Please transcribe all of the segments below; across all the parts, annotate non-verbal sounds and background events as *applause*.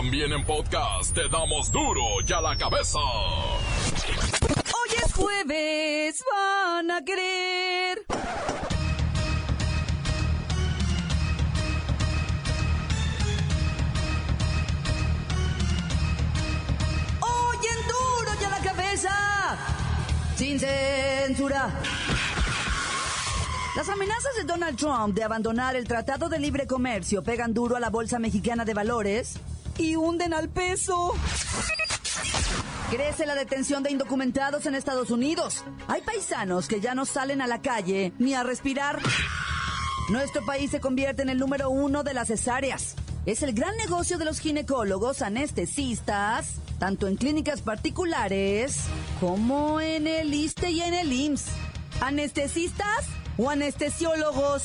También en podcast te damos duro y a la cabeza. Hoy es jueves, van a querer. Hoy en duro y a la cabeza. Sin censura. Las amenazas de Donald Trump de abandonar el Tratado de Libre Comercio pegan duro a la Bolsa Mexicana de Valores y hunden al peso. Crece la detención de indocumentados en Estados Unidos. Hay paisanos que ya no salen a la calle ni a respirar. Nuestro país se convierte en el número uno de las cesáreas. Es el gran negocio de los ginecólogos anestesistas, tanto en clínicas particulares como en el ISTE y en el IMSS. ¿Anestesistas o anestesiólogos?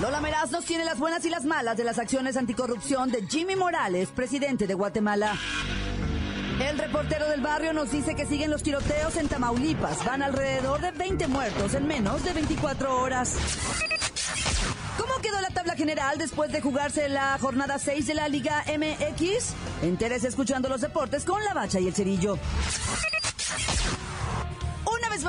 Lola Meraz nos tiene las buenas y las malas de las acciones anticorrupción de Jimmy Morales, presidente de Guatemala. El reportero del barrio nos dice que siguen los tiroteos en Tamaulipas. Van alrededor de 20 muertos en menos de 24 horas. ¿Cómo quedó la tabla general después de jugarse la jornada 6 de la Liga MX? Entérese escuchando los deportes con la bacha y el cerillo.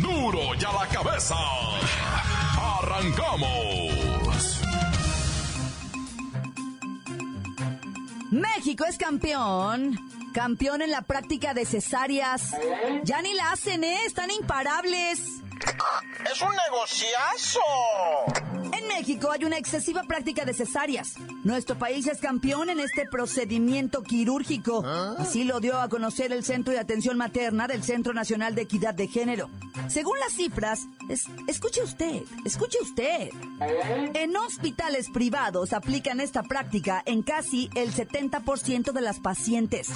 Duro y a la cabeza. Arrancamos. México es campeón. Campeón en la práctica de cesáreas. Ya ni la hacen, ¿eh? Están imparables. ¡Es un negociazo! En México hay una excesiva práctica de cesáreas. Nuestro país es campeón en este procedimiento quirúrgico. Así lo dio a conocer el Centro de Atención Materna del Centro Nacional de Equidad de Género. Según las cifras, es- escuche usted, escuche usted. En hospitales privados aplican esta práctica en casi el 70% de las pacientes.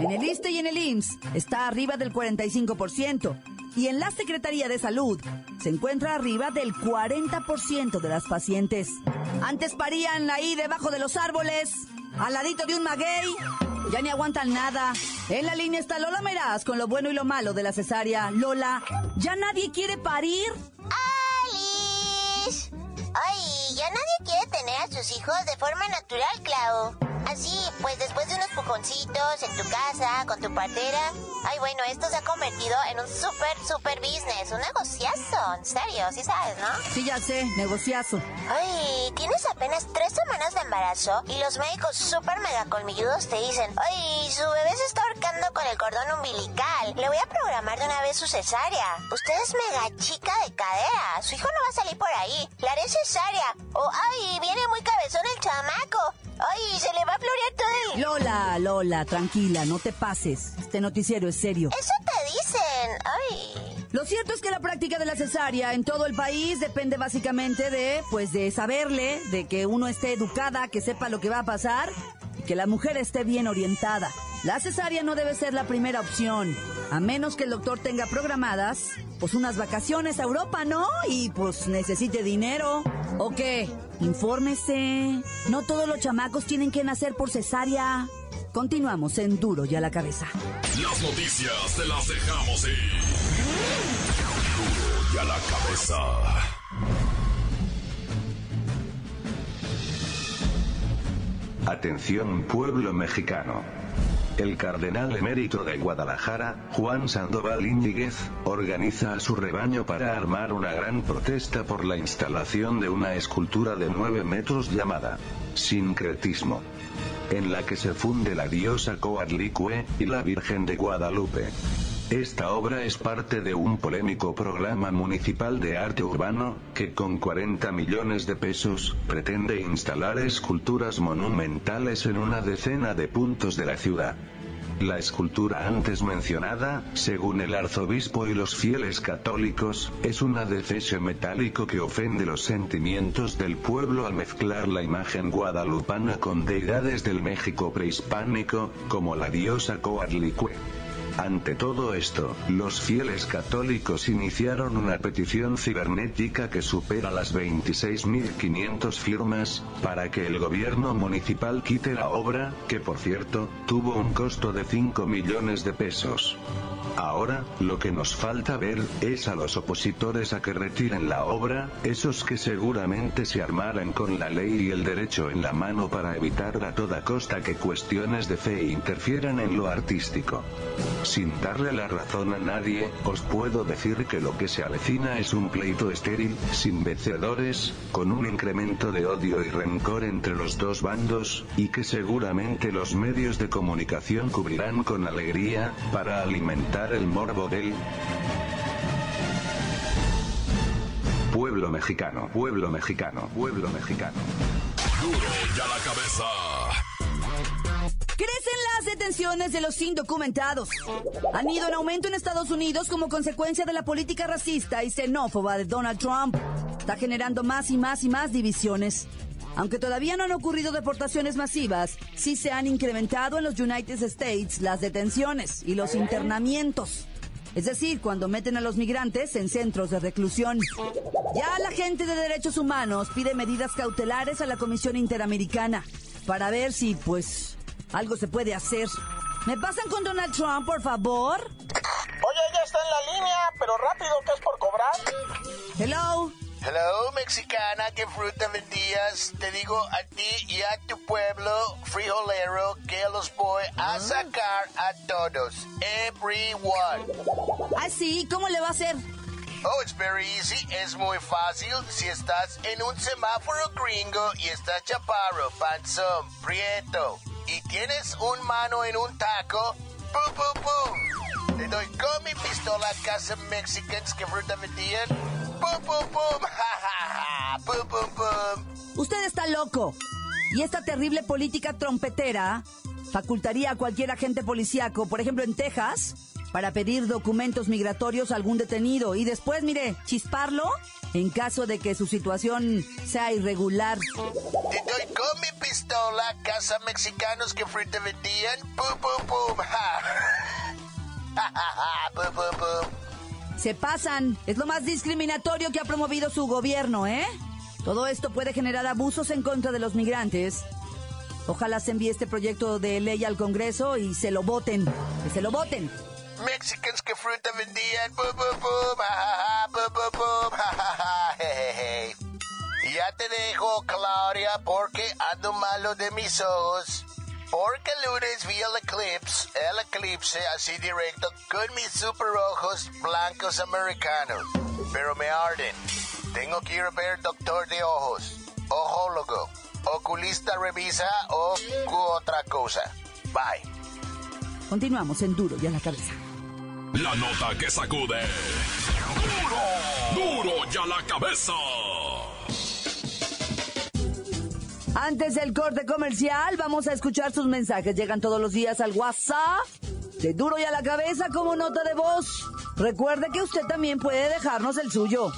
En el ISTE y en el IMSS está arriba del 45%. Y en la Secretaría de Salud se encuentra arriba del 40% de las pacientes. Antes parían ahí debajo de los árboles, al ladito de un maguey. Ya ni aguantan nada. En la línea está Lola Meraz con lo bueno y lo malo de la cesárea. Lola, ¿ya nadie quiere parir? ¡Alice! Ay, ya nadie quiere tener a sus hijos de forma natural, Clau. Así, pues después de unos pujoncitos en tu casa, con tu partera. Ay, bueno, esto se ha convertido en un súper, súper business, un negociazo. En serio, sí sabes, ¿no? Sí, ya sé, negociazo. Ay, tienes apenas tres semanas de embarazo y los médicos súper mega colmilludos te dicen, ay, su bebé se está ahorcando con el cordón umbilical. Le voy a programar de una vez su cesárea. Usted es mega chica de cadera. Su hijo no va a salir por ahí. Le haré cesárea. O, ay, viene muy cabezón el chamaco. Ay, se le va a florear todo el... Lola, Lola, tranquila, no te pases. Este noticiero es serio. Eso te dicen. Ay. Lo cierto es que la práctica de la cesárea en todo el país depende básicamente de, pues, de saberle, de que uno esté educada, que sepa lo que va a pasar que la mujer esté bien orientada. La cesárea no debe ser la primera opción, a menos que el doctor tenga programadas, pues, unas vacaciones a Europa, ¿no? Y, pues, necesite dinero. ¿O qué? Infórmese. No todos los chamacos tienen que nacer por cesárea. Continuamos en Duro y a la cabeza. Las noticias te las dejamos ir. Duro y a la cabeza. Atención pueblo mexicano. El cardenal emérito de Guadalajara, Juan Sandoval Íñiguez, organiza a su rebaño para armar una gran protesta por la instalación de una escultura de 9 metros llamada Sincretismo, en la que se funde la diosa Coatlicue y la Virgen de Guadalupe. Esta obra es parte de un polémico programa municipal de arte urbano, que con 40 millones de pesos, pretende instalar esculturas monumentales en una decena de puntos de la ciudad. La escultura antes mencionada, según el arzobispo y los fieles católicos, es un adefesio metálico que ofende los sentimientos del pueblo al mezclar la imagen guadalupana con deidades del México prehispánico, como la diosa Coatlicue. Ante todo esto, los fieles católicos iniciaron una petición cibernética que supera las 26.500 firmas, para que el gobierno municipal quite la obra, que por cierto, tuvo un costo de 5 millones de pesos. Ahora, lo que nos falta ver, es a los opositores a que retiren la obra, esos que seguramente se armarán con la ley y el derecho en la mano para evitar a toda costa que cuestiones de fe interfieran en lo artístico. Sin darle la razón a nadie, os puedo decir que lo que se avecina es un pleito estéril, sin vencedores, con un incremento de odio y rencor entre los dos bandos, y que seguramente los medios de comunicación cubrirán con alegría, para alimentar el morbo del pueblo mexicano, pueblo mexicano, pueblo mexicano. Duro ya la cabeza. Crecen las detenciones de los indocumentados. Han ido en aumento en Estados Unidos como consecuencia de la política racista y xenófoba de Donald Trump. Está generando más y más y más divisiones. Aunque todavía no han ocurrido deportaciones masivas, sí se han incrementado en los United States las detenciones y los internamientos. Es decir, cuando meten a los migrantes en centros de reclusión. Ya la gente de derechos humanos pide medidas cautelares a la Comisión Interamericana para ver si, pues, algo se puede hacer. ¿Me pasan con Donald Trump, por favor? Oye, ya está en la línea, pero rápido, que es por cobrar. Hello. Hello, mexicana, ¿qué fruta vendías? Te digo a ti y a tu pueblo frijolero que los voy a sacar a todos. Everyone. Ah, sí, ¿cómo le va a hacer? Oh, it's very easy. Es muy fácil. Si estás en un semáforo gringo y estás chaparro, panzón, prieto, y tienes un mano en un taco, ¡pum, pum, pum! Te doy con mi pistola a casa Mexicans que fruta vendían. ¡Pum, pum, pum! *laughs* ¡Ja, ja, ja! ¡Pum, pum, pum! Usted está loco. Y esta terrible política trompetera facultaría a cualquier agente policíaco, por ejemplo en Texas, para pedir documentos migratorios a algún detenido y después, mire, chisparlo en caso de que su situación sea irregular. Te doy con mi pistola, casa mexicanos que vendían. ¡Pum, pum, pum! ¡Ja! ¡Ja, ja, ja! ¡Pum, pum, pum! Se pasan. Es lo más discriminatorio que ha promovido su gobierno, ¿eh? Todo esto puede generar abusos en contra de los migrantes. Ojalá se envíe este proyecto de ley al Congreso y se lo voten. Que se lo voten. Mexicans que fruta vendían. ¡Pum, pum, pum! ¡Ja, ja, ja! ¡Pum, pum, pum! ¡Ja, ja, ja! Je, je, je. Ya te dejo, Claudia, porque ando malo de mis ojos. Porque el lunes vi el eclipse, el eclipse así directo con mis super ojos blancos americanos. Pero me arden. Tengo que ir a ver doctor de ojos, ojólogo, oculista revisa o otra cosa. Bye. Continuamos en Duro y a la cabeza. La nota que sacude. Duro, duro ya la cabeza. Antes del corte comercial, vamos a escuchar sus mensajes. Llegan todos los días al WhatsApp de Duro y a la cabeza como nota de voz. Recuerde que usted también puede dejarnos el suyo.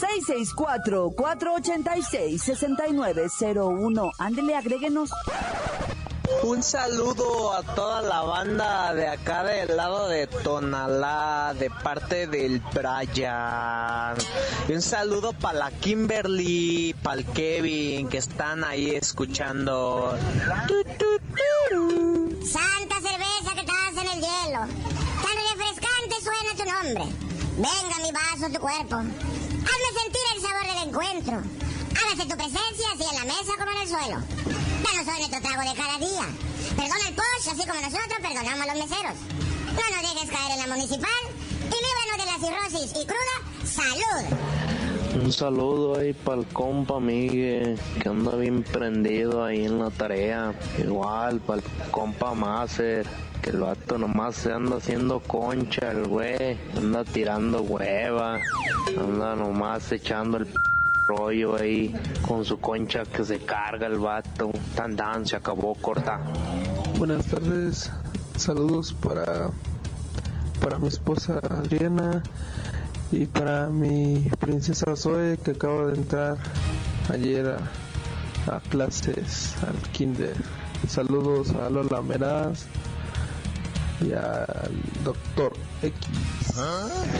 664-486-6901. Ándele, agréguenos. Un saludo a toda la banda de acá del lado de Tonalá, de parte del Brian. Y un saludo para la Kimberly, para el Kevin, que están ahí escuchando. Santa cerveza que estás en el hielo. Tan refrescante suena tu nombre. Venga mi vaso tu cuerpo. Hazme sentir el sabor del encuentro. Hágase tu presencia así en la mesa como en el suelo. Danos hoy nuestro trago de cada día. Perdona el posh, así como nosotros perdonamos a los meseros. No nos dejes caer en la municipal y líbranos de la cirrosis y cruda salud. Un saludo ahí para el compa Miguel, que anda bien prendido ahí en la tarea. Igual para el compa Maser, que el vato nomás se anda haciendo concha, el güey. Anda tirando hueva, anda nomás echando el p- rollo ahí con su concha que se carga el vato. Tan tan, se acabó corta. Buenas tardes. Saludos para, para mi esposa Adriana y para mi princesa Zoe que acaba de entrar ayer a, a clases al kinder. Saludos a Lola Meraz y al doctor X.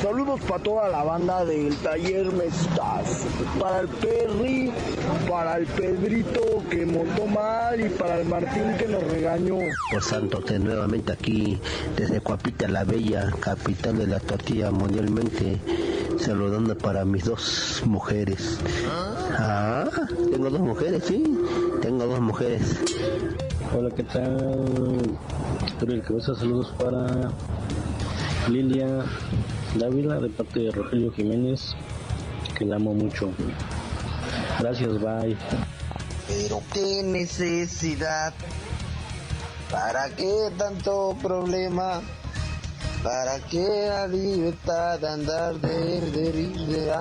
Saludos para toda la banda del taller Mestas. Para el Perry, para el Pedrito que montó mal y para el Martín que nos regañó. Por santo, te nuevamente aquí desde Cuapita la Bella, capital de la tortilla mundialmente, saludando para mis dos mujeres. Ah, tengo dos mujeres, sí, tengo dos mujeres. Hola, ¿qué tal? el Cabeza, saludos para Lilia Dávila de parte de Rogelio Jiménez, que la amo mucho. Gracias, bye. Pero qué necesidad, ¿para qué tanto problema? ¿Para qué la libertad andar de, de, de,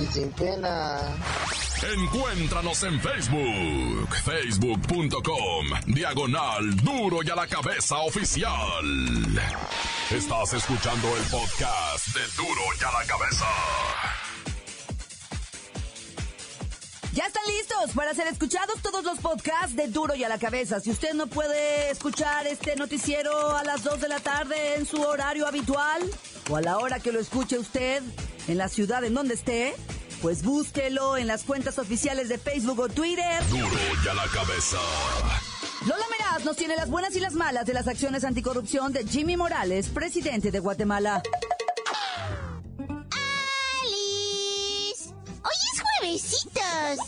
y sin pena? Encuéntranos en Facebook, facebook.com, diagonal duro y a la cabeza oficial. Estás escuchando el podcast de duro y a la cabeza. Ya están listos para ser escuchados todos los podcasts de Duro y a la cabeza. Si usted no puede escuchar este noticiero a las 2 de la tarde en su horario habitual o a la hora que lo escuche usted en la ciudad en donde esté, pues búsquelo en las cuentas oficiales de Facebook o Twitter. Duro y a la cabeza. Lola Meraz nos tiene las buenas y las malas de las acciones anticorrupción de Jimmy Morales, presidente de Guatemala. ¡Alice! Hoy es juevesitos.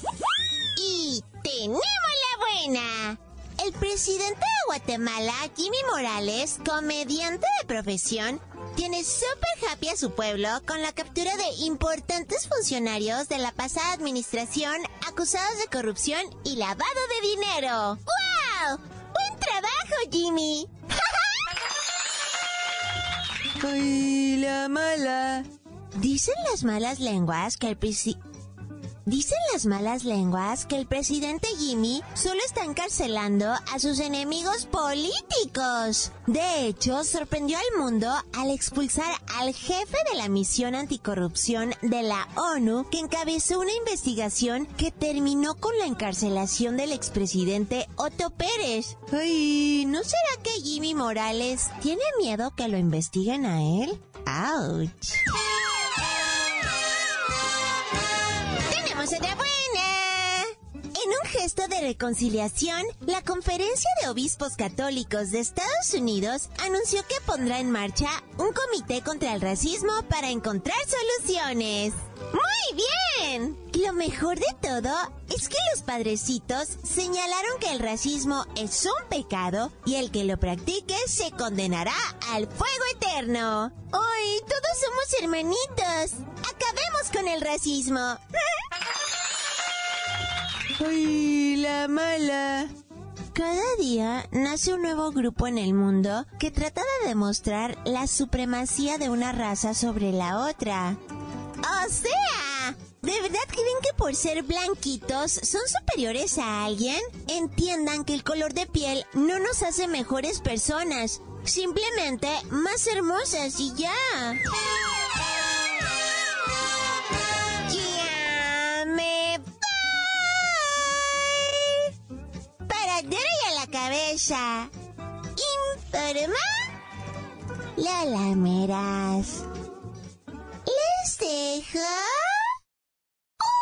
Y tenemos la buena. El presidente de Guatemala, Jimmy Morales, comediante de profesión, tiene súper happy a su pueblo con la captura de importantes funcionarios de la pasada administración acusados de corrupción y lavado de dinero. ¡Wow! ¡Buen trabajo, Jimmy! *laughs* ¡Ay, la mala! Dicen las malas lenguas que el Dicen las malas lenguas que el presidente Jimmy solo está encarcelando a sus enemigos políticos. De hecho, sorprendió al mundo al expulsar al jefe de la misión anticorrupción de la ONU que encabezó una investigación que terminó con la encarcelación del expresidente Otto Pérez. Ay, ¿no será que Jimmy Morales tiene miedo que lo investiguen a él? ¡Auch! En un gesto de reconciliación, la Conferencia de Obispos Católicos de Estados Unidos anunció que pondrá en marcha un comité contra el racismo para encontrar soluciones. ¡Muy bien! Lo mejor de todo es que los padrecitos señalaron que el racismo es un pecado y el que lo practique se condenará al fuego eterno. ¡Hoy todos somos hermanitos! ¡Acabemos con el racismo! *laughs* ¡Ay, la mala! Cada día nace un nuevo grupo en el mundo que trata de demostrar la supremacía de una raza sobre la otra. O sea, ¿de verdad creen que por ser blanquitos son superiores a alguien? Entiendan que el color de piel no nos hace mejores personas, simplemente más hermosas y ya. A la cabeza. Informa Lola Meras. Les dejo un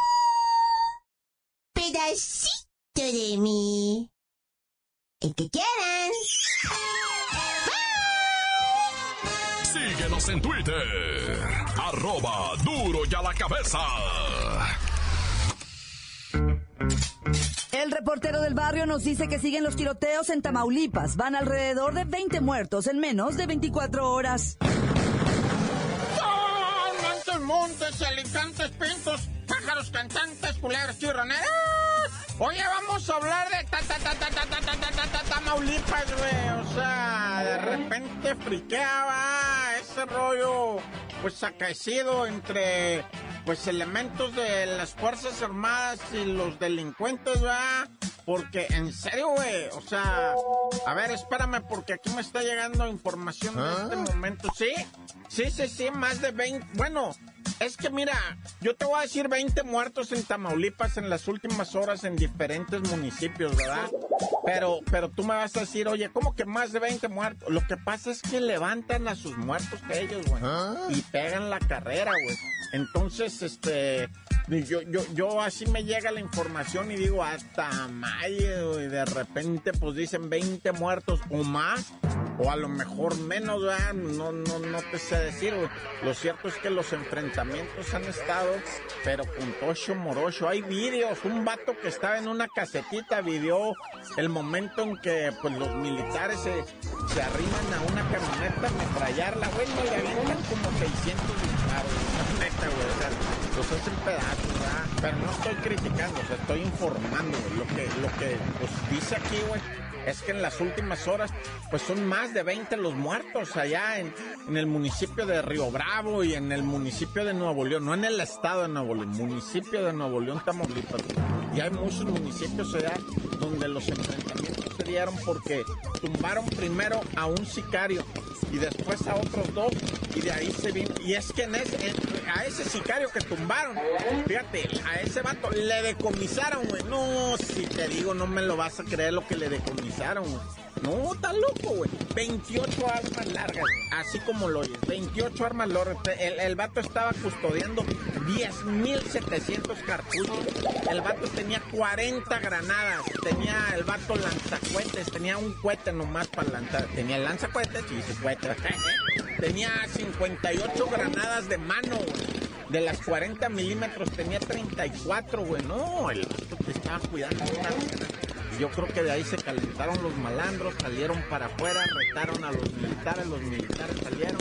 pedacito de mí. El que quieran. Síguenos en Twitter. Arroba duro y a la cabeza. Reportero del barrio nos dice que siguen los tiroteos en Tamaulipas. Van alrededor de 20 muertos en menos de 24 horas. Montes, montes, alicantes, pintos, pájaros cantantes, culebras chirroneras. Oye, vamos a hablar de ta, ta, ta, ta, ta, ta, ta, ta, ta, ta, Tamaulipas, güey. O sea, de repente friqueaba ese rollo, pues acaecido entre pues elementos de las Fuerzas Armadas y los delincuentes, ¿verdad? Porque, en serio, güey, o sea, a ver, espérame, porque aquí me está llegando información en este ¿Ah? momento. Sí, sí, sí, sí, más de 20. Bueno, es que mira, yo te voy a decir 20 muertos en Tamaulipas en las últimas horas en diferentes municipios, ¿verdad? Pero, pero tú me vas a decir, oye, ¿cómo que más de 20 muertos? Lo que pasa es que levantan a sus muertos que ellos, güey. Y pegan la carrera, güey. Entonces, este, yo, yo, yo así me llega la información y digo, hasta mayo, y de repente pues dicen 20 muertos o más, o a lo mejor menos, ¿verdad? No, no, no te sé decir. Lo cierto es que los enfrentamientos han estado, pero con tocho morocho. Hay vídeos, un vato que estaba en una casetita vivió el momento en que pues los militares se, se arriman a una camioneta a ametrallarla, güey, no le avientan como 600 disparos, neta, güey, o sea, los hacen pedazos, ¿verdad? Pero no estoy criticando, estoy informando. Lo que, lo que pues, dice aquí, güey, es que en las últimas horas, pues son más de 20 los muertos allá en, en el municipio de Río Bravo y en el municipio de Nuevo León, no en el estado de Nuevo León, municipio de Nuevo León, Tamaulipas. Y hay muchos municipios allá donde los enfrentamientos porque tumbaron primero a un sicario y después a otros dos y de ahí se vino. Y es que en ese, a ese sicario que tumbaron, fíjate, a ese vato le decomisaron, güey. No, si te digo, no me lo vas a creer lo que le decomisaron. No, está loco, güey. 28 armas largas, así como lo oyes. 28 armas largas. El, el vato estaba custodiando 10.700 cartuchos. El vato tenía 40 granadas. Tenía el vato lanzacuetes. Tenía un cohete nomás para lanzar. Tenía el lanzacuetes y su cohete. *laughs* tenía 58 granadas de mano, güey. De las 40 milímetros tenía 34, güey. No, el vato te estaba cuidando. una Yo creo que de ahí se calentaron los malandros, salieron para afuera, retaron a los militares, los militares salieron.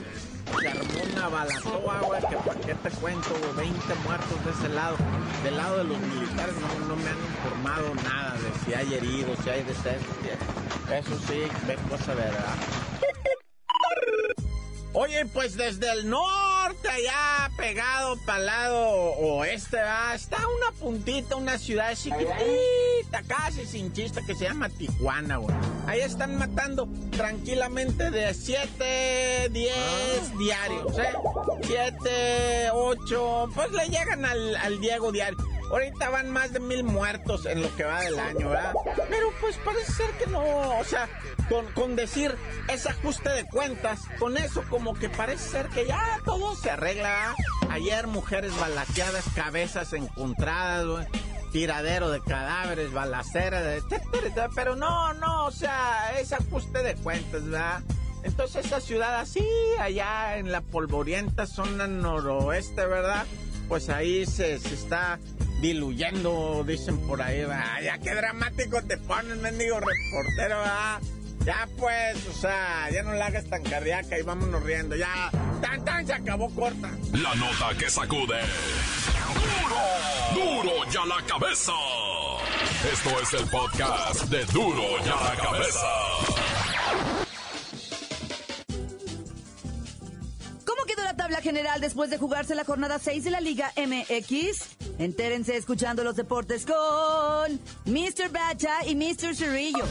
Se armó una balatoa, güey, que pa' qué te cuento, güey, 20 muertos de ese lado. Del lado de los militares no, me han informado nada de si hay heridos, si hay decesos. Eso sí, ve cosa verdad. Oye, pues desde el norte allá pegado para lado oeste, ¿verdad? está una puntita, una ciudad chiquitita, casi sin chiste, que se llama Tijuana, güey. Ahí están matando tranquilamente de 7, 10 diarios, ¿eh? 7, 8, pues le llegan al, al Diego diario. Ahorita van más de mil muertos en lo que va del año, ¿verdad? Pero pues parece ser que no, o sea, con, con decir ese ajuste de cuentas, con eso como que parece ser que ya todo se arregla. ¿verdad? Ayer mujeres balaqueadas, cabezas encontradas, güey, tiradero de cadáveres, balacera, de... pero no, no, o sea, ese ajuste de cuentas, ¿verdad? Entonces esa ciudad así, allá en la polvorienta zona noroeste, ¿verdad? Pues ahí se, se está diluyendo, dicen por ahí, ¿verdad? Ya qué dramático te pones, mendigo reportero, ¿verdad? Ya pues, o sea, ya no la hagas tan cardíaca y vámonos riendo, ya. Tan tan se acabó corta. La nota que sacude. ¡Duro! ¡Duro ya la cabeza! Esto es el podcast de Duro ya la cabeza. ¿Cómo quedó la tabla general después de jugarse la jornada 6 de la Liga MX? Entérense escuchando los deportes con Mr. Bacha y Mr. Cerrillo.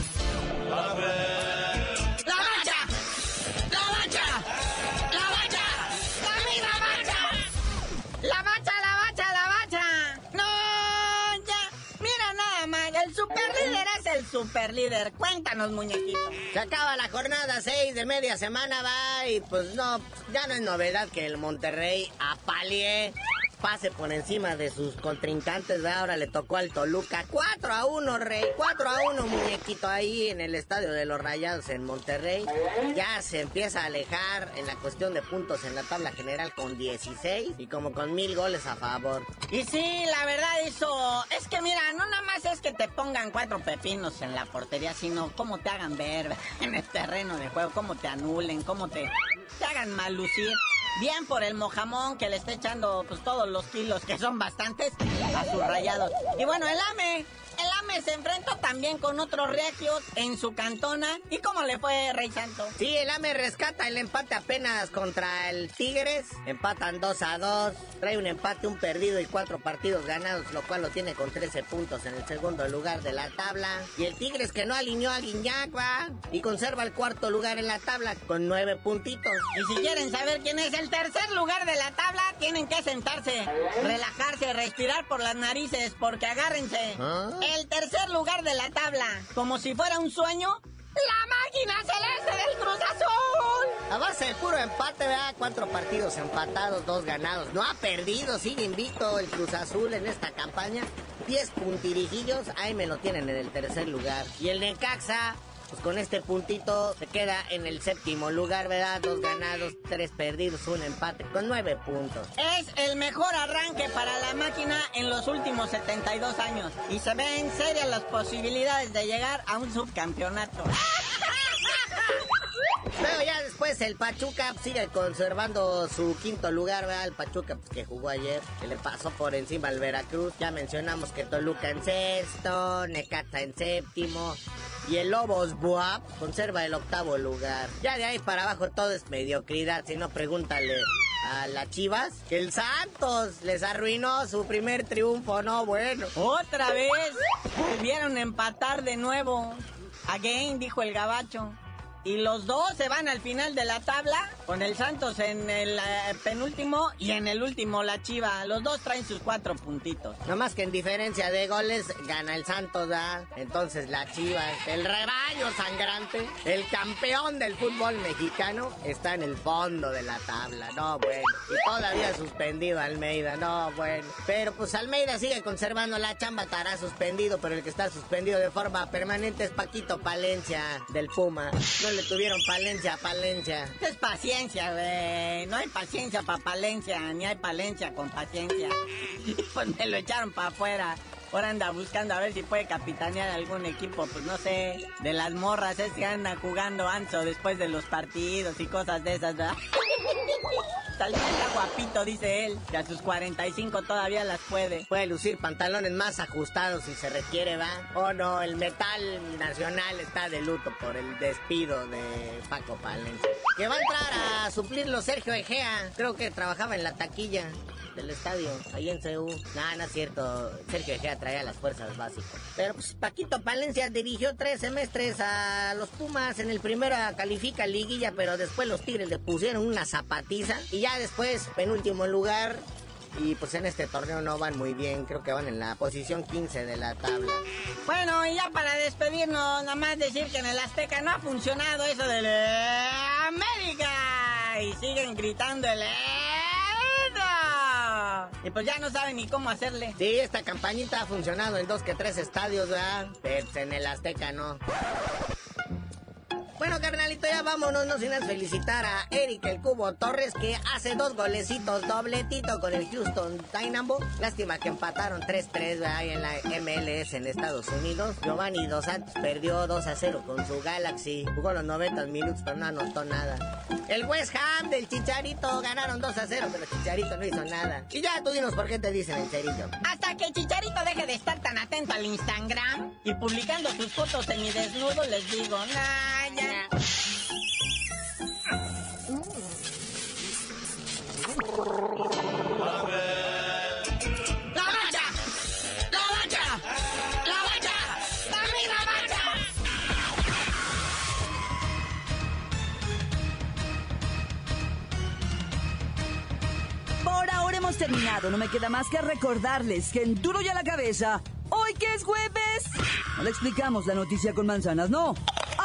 El superlíder. Cuéntanos, muñequito. Se acaba la jornada 6 de media semana, va, y pues no, ya no es novedad que el Monterrey apalie, pase por encima de sus contrincantes, ¿verdad? Ahora le tocó al Toluca 4 a 1, Rey, 4 a 1, muñequito, ahí en el estadio de los Rayados en Monterrey. Ya se empieza a alejar en la cuestión de puntos en la tabla general con 16 y como con mil goles a favor. Y sí, la verdad, eso. Es que mira, no nada más es que te pongan cuatro pepinos en la portería, sino cómo te hagan ver en el terreno de juego, cómo te anulen, cómo te, te hagan mal lucir. Bien por el mojamón que le está echando pues todos los kilos, que son bastantes, a sus rayados. Y bueno, el AME, el AME se enfrentó también con otros regios en su cantona. ¿Y cómo le fue, Rey Santo? Sí, el AME rescata el empate apenas contra el Tigres. Empatan 2 a 2. Trae un empate, un perdido y cuatro partidos ganados, lo cual lo tiene con 13 puntos en el segundo lugar de la tabla. Y el Tigres que no alineó a Guiñac, ¿va? Y conserva el cuarto lugar en la tabla con nueve puntitos. Y si quieren saber quién es el tercer lugar de la tabla, tienen que sentarse, relajarse, respirar por las narices, porque agárrense. ¿Ah? El tercer lugar de la tabla, como si fuera un sueño, la máquina celeste del Cruz Azul. A base de puro empate, ¿verdad? Cuatro partidos empatados, dos ganados. No ha perdido, sigue invicto el Cruz Azul en esta campaña. Diez puntirijillos, ahí me lo tienen en el tercer lugar. Y el Necaxa, pues con este puntito se queda en el séptimo lugar, ¿verdad? Dos ganados, tres perdidos, un empate, con nueve puntos. Es el mejor arranque para la máquina en los últimos 72 años. Y se ven serias las posibilidades de llegar a un subcampeonato. Pero ya después el Pachuca sigue conservando su quinto lugar, ¿verdad? El Pachuca pues, que jugó ayer, que le pasó por encima al Veracruz. Ya mencionamos que Toluca en sexto, Necata en séptimo. Y el Lobos Buap conserva el octavo lugar. Ya de ahí para abajo todo es mediocridad. Si no, pregúntale a las Chivas. Que el Santos les arruinó su primer triunfo, ¿no? Bueno. Otra vez volvieron empatar de nuevo. Again, dijo el gabacho. Y los dos se van al final de la tabla, con el Santos en el eh, penúltimo y en el último la Chiva. Los dos traen sus cuatro puntitos. No más que en diferencia de goles gana el Santos, ¿verdad? Entonces la Chivas, el rebaño sangrante, el campeón del fútbol mexicano, está en el fondo de la tabla. No, bueno. Y todavía suspendido Almeida, no, bueno. Pero pues Almeida sigue conservando la chamba, estará suspendido, pero el que está suspendido de forma permanente es Paquito Palencia del Puma. No le tuvieron Palencia a Palencia. Es paciencia, güey. No hay paciencia para Palencia, ni hay Palencia con paciencia. *laughs* Pues me lo echaron para afuera. Ahora anda buscando a ver si puede capitanear algún equipo, pues no sé, de las morras es que andan jugando ancho después de los partidos y cosas de esas, ¿verdad? *laughs* Tal vez está guapito, dice él, que a sus 45 todavía las puede. Puede lucir pantalones más ajustados si se requiere, ¿va? Oh no, el metal nacional está de luto por el despido de Paco Palencia. Que va a entrar a suplirlo Sergio Egea. Creo que trabajaba en la taquilla del estadio, ahí en CU. No, no es cierto. Sergio Egea traía las fuerzas básicas. Pero pues Paquito Palencia dirigió tres semestres a los Pumas. En el primero califica liguilla, pero después los Tigres le pusieron una zapatiza. Y ya después, penúltimo lugar, y pues en este torneo no van muy bien, creo que van en la posición 15 de la tabla. Bueno, y ya para despedirnos, nada más decir que en el Azteca no ha funcionado eso del eh, América. Y siguen gritando el EDA. Y pues ya no saben ni cómo hacerle. Sí, esta campañita ha funcionado en dos que tres estadios, ¿verdad? Pues, en el Azteca no. Bueno, carnalito, ya vámonos, no sin felicitar a Eric el Cubo Torres, que hace dos golecitos, dobletito con el Houston Dynamo. Lástima que empataron 3-3 ahí en la MLS en Estados Unidos. Giovanni Dos Santos perdió 2-0 con su Galaxy. Jugó los 90 minutos, pero no anotó nada. El West Ham del Chicharito ganaron 2-0, pero Chicharito no hizo nada. Y ya tú dinos por qué te dicen el cerillo. Hasta que Chicharito deje de estar tan atento al Instagram y publicando sus fotos en mi desnudo, les digo, nah, ya. ¡La bacha! ¡La bacha! ¡La bacha! ¡La misma bacha! Por ahora hemos terminado. No me queda más que recordarles que en Duro y a la Cabeza, hoy que es jueves, no le explicamos la noticia con manzanas, no.